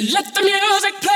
Let the music play.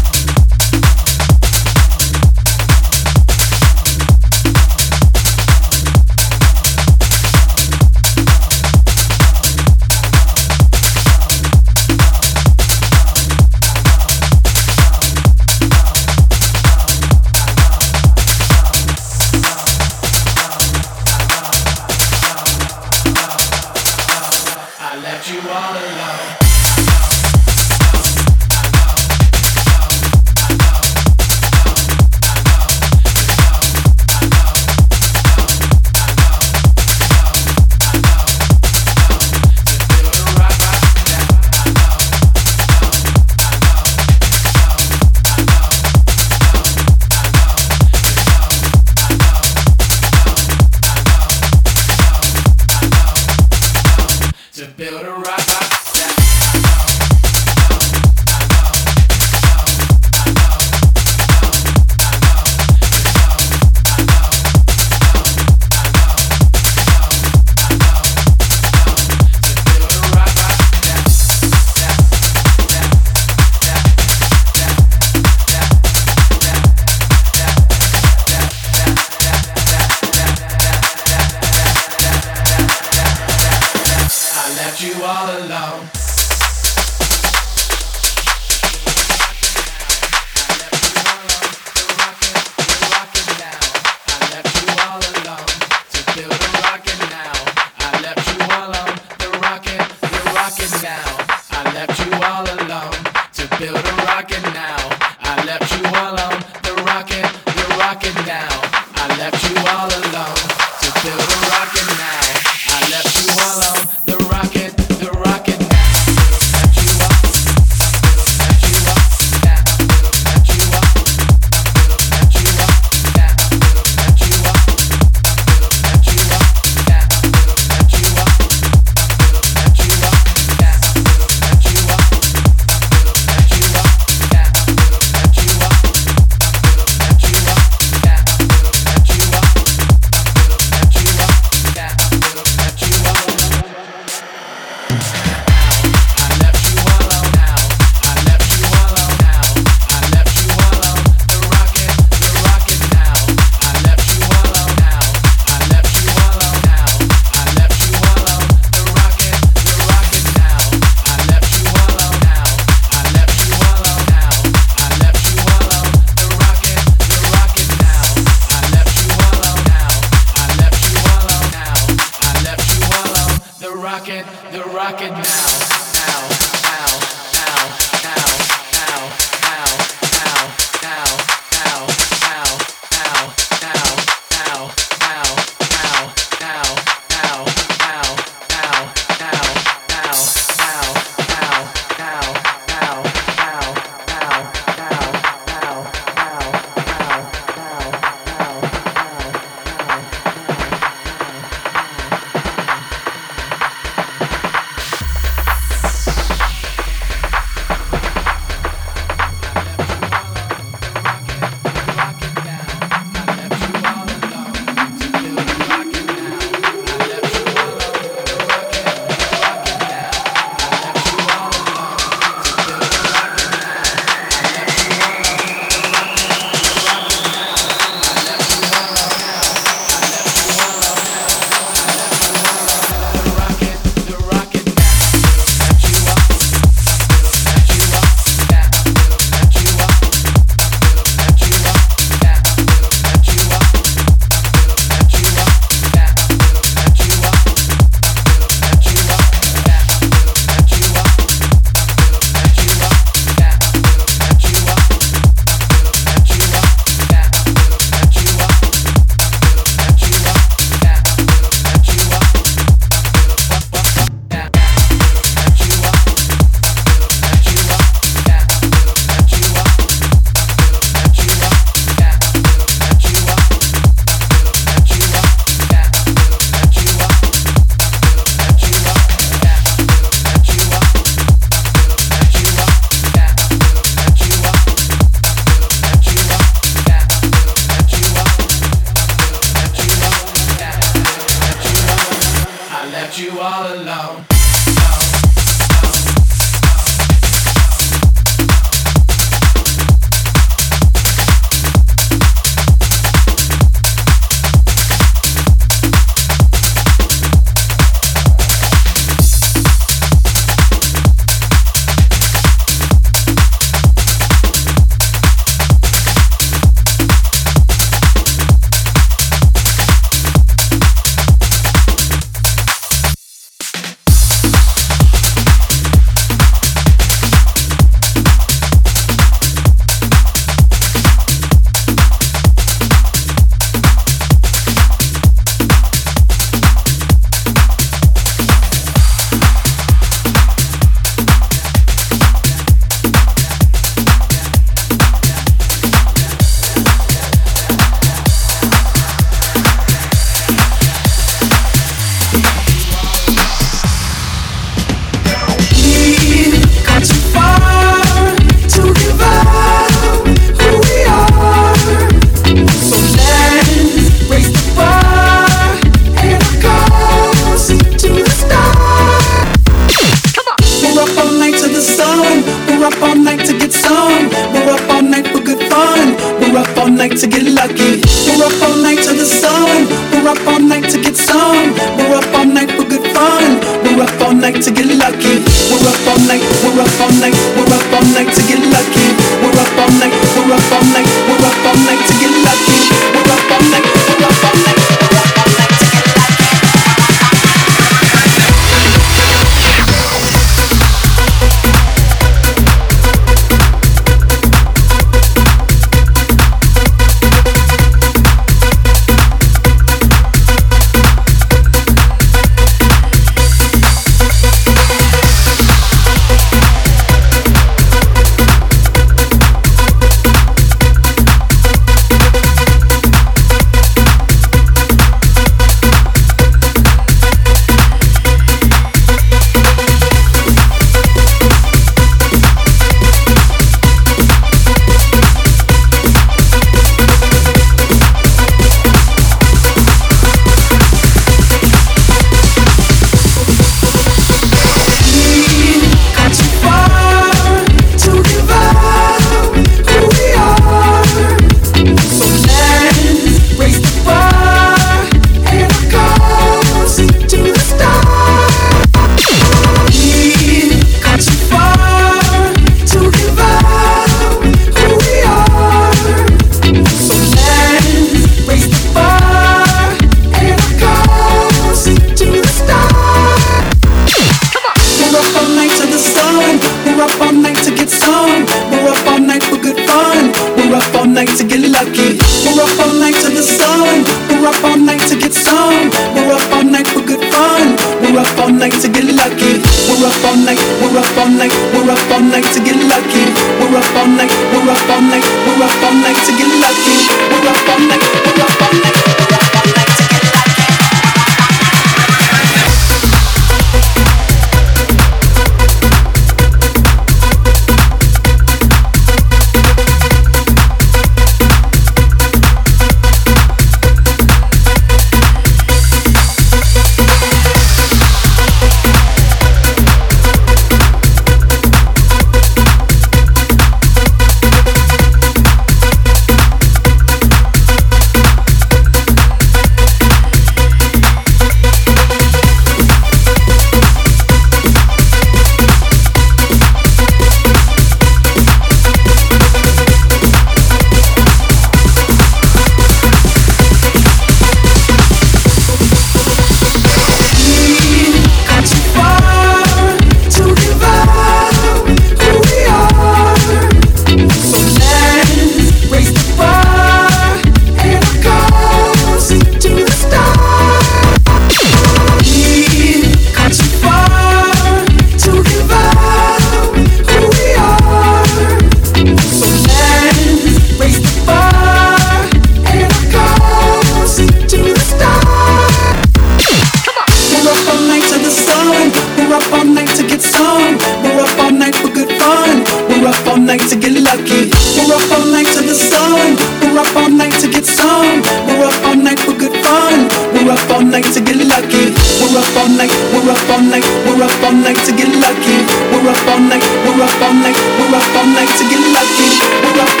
night, we're up all night to get lucky. We're up all night, we're up all night, we're up all night to get lucky. We're up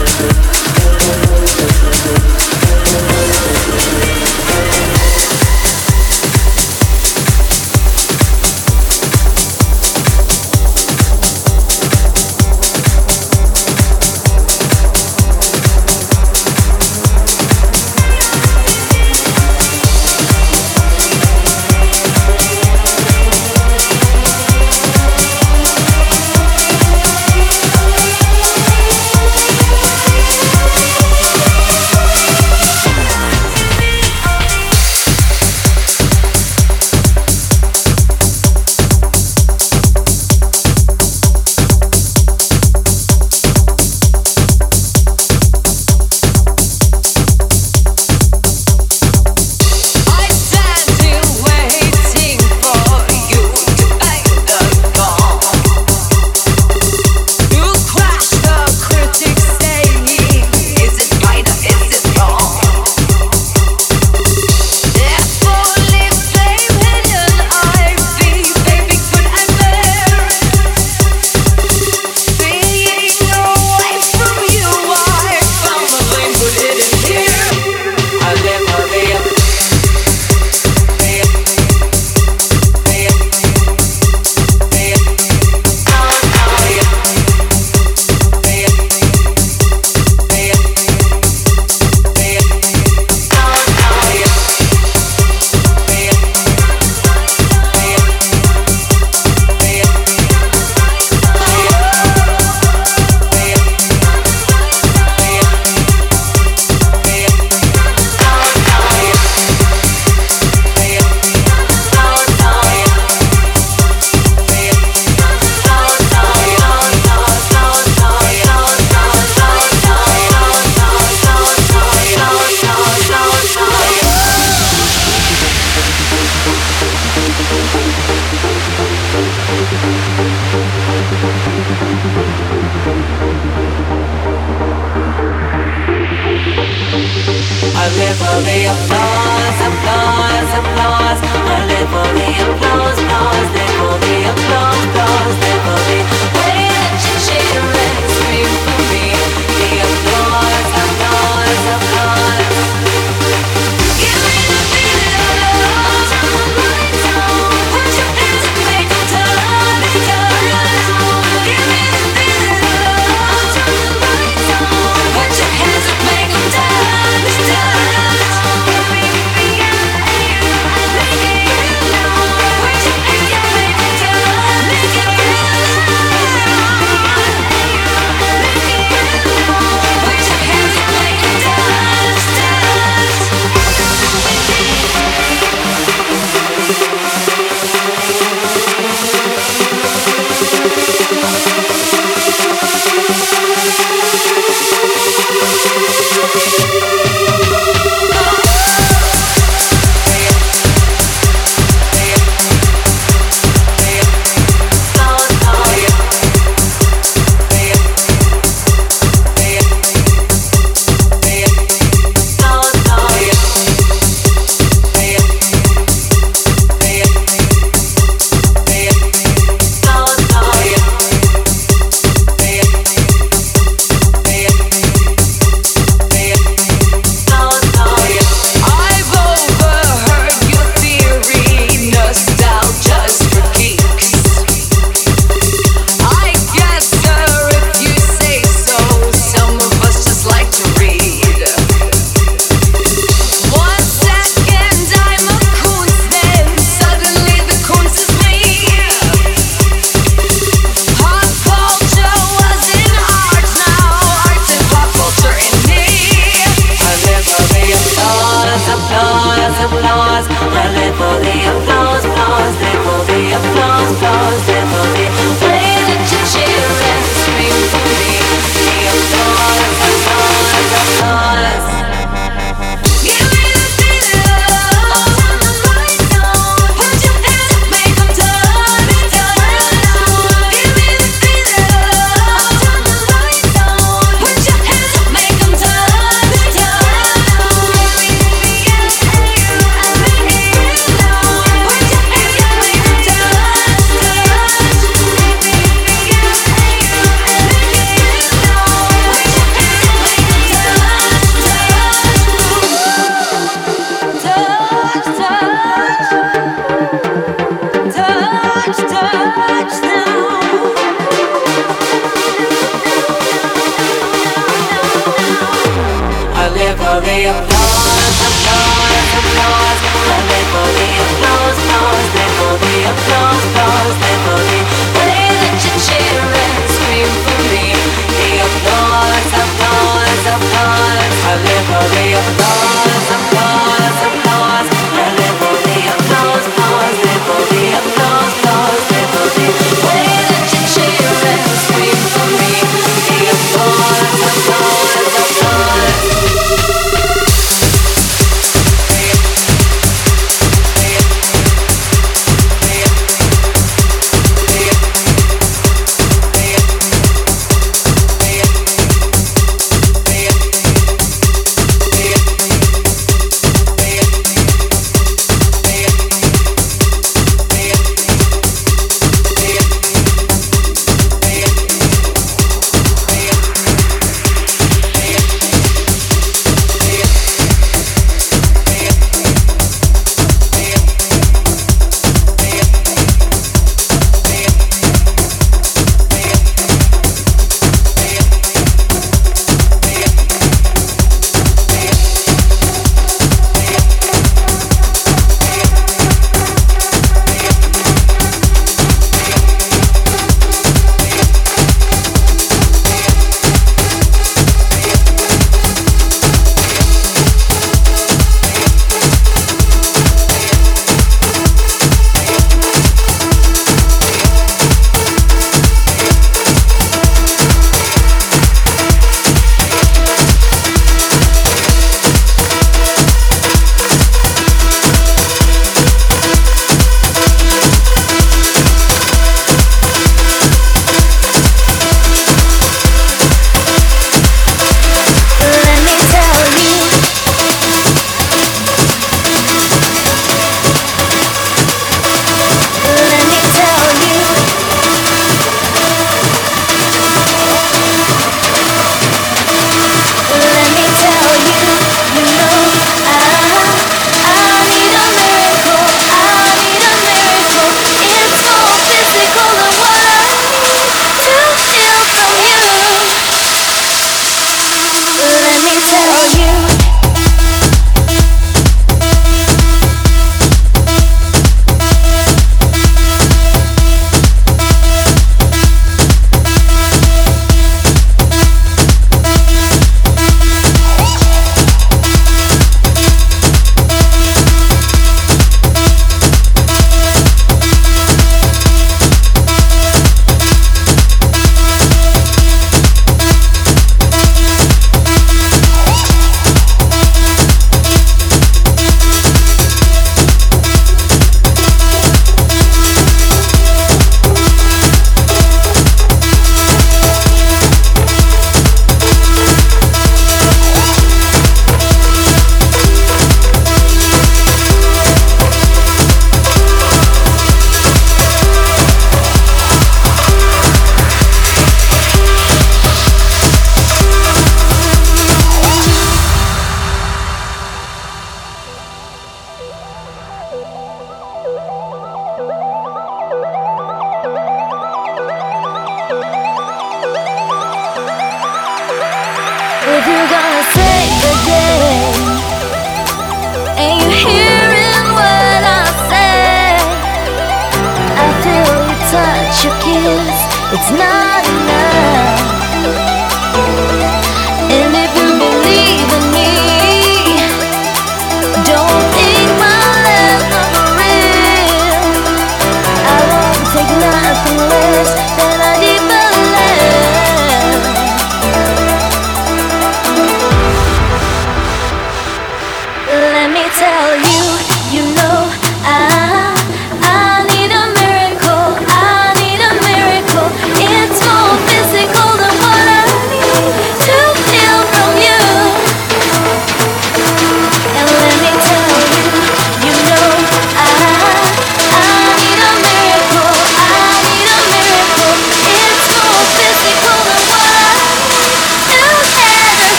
Put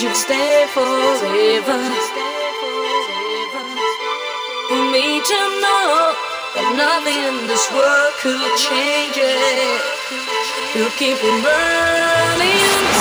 you'd stay forever. For me to know that nothing in this world could change it. You keep it burning.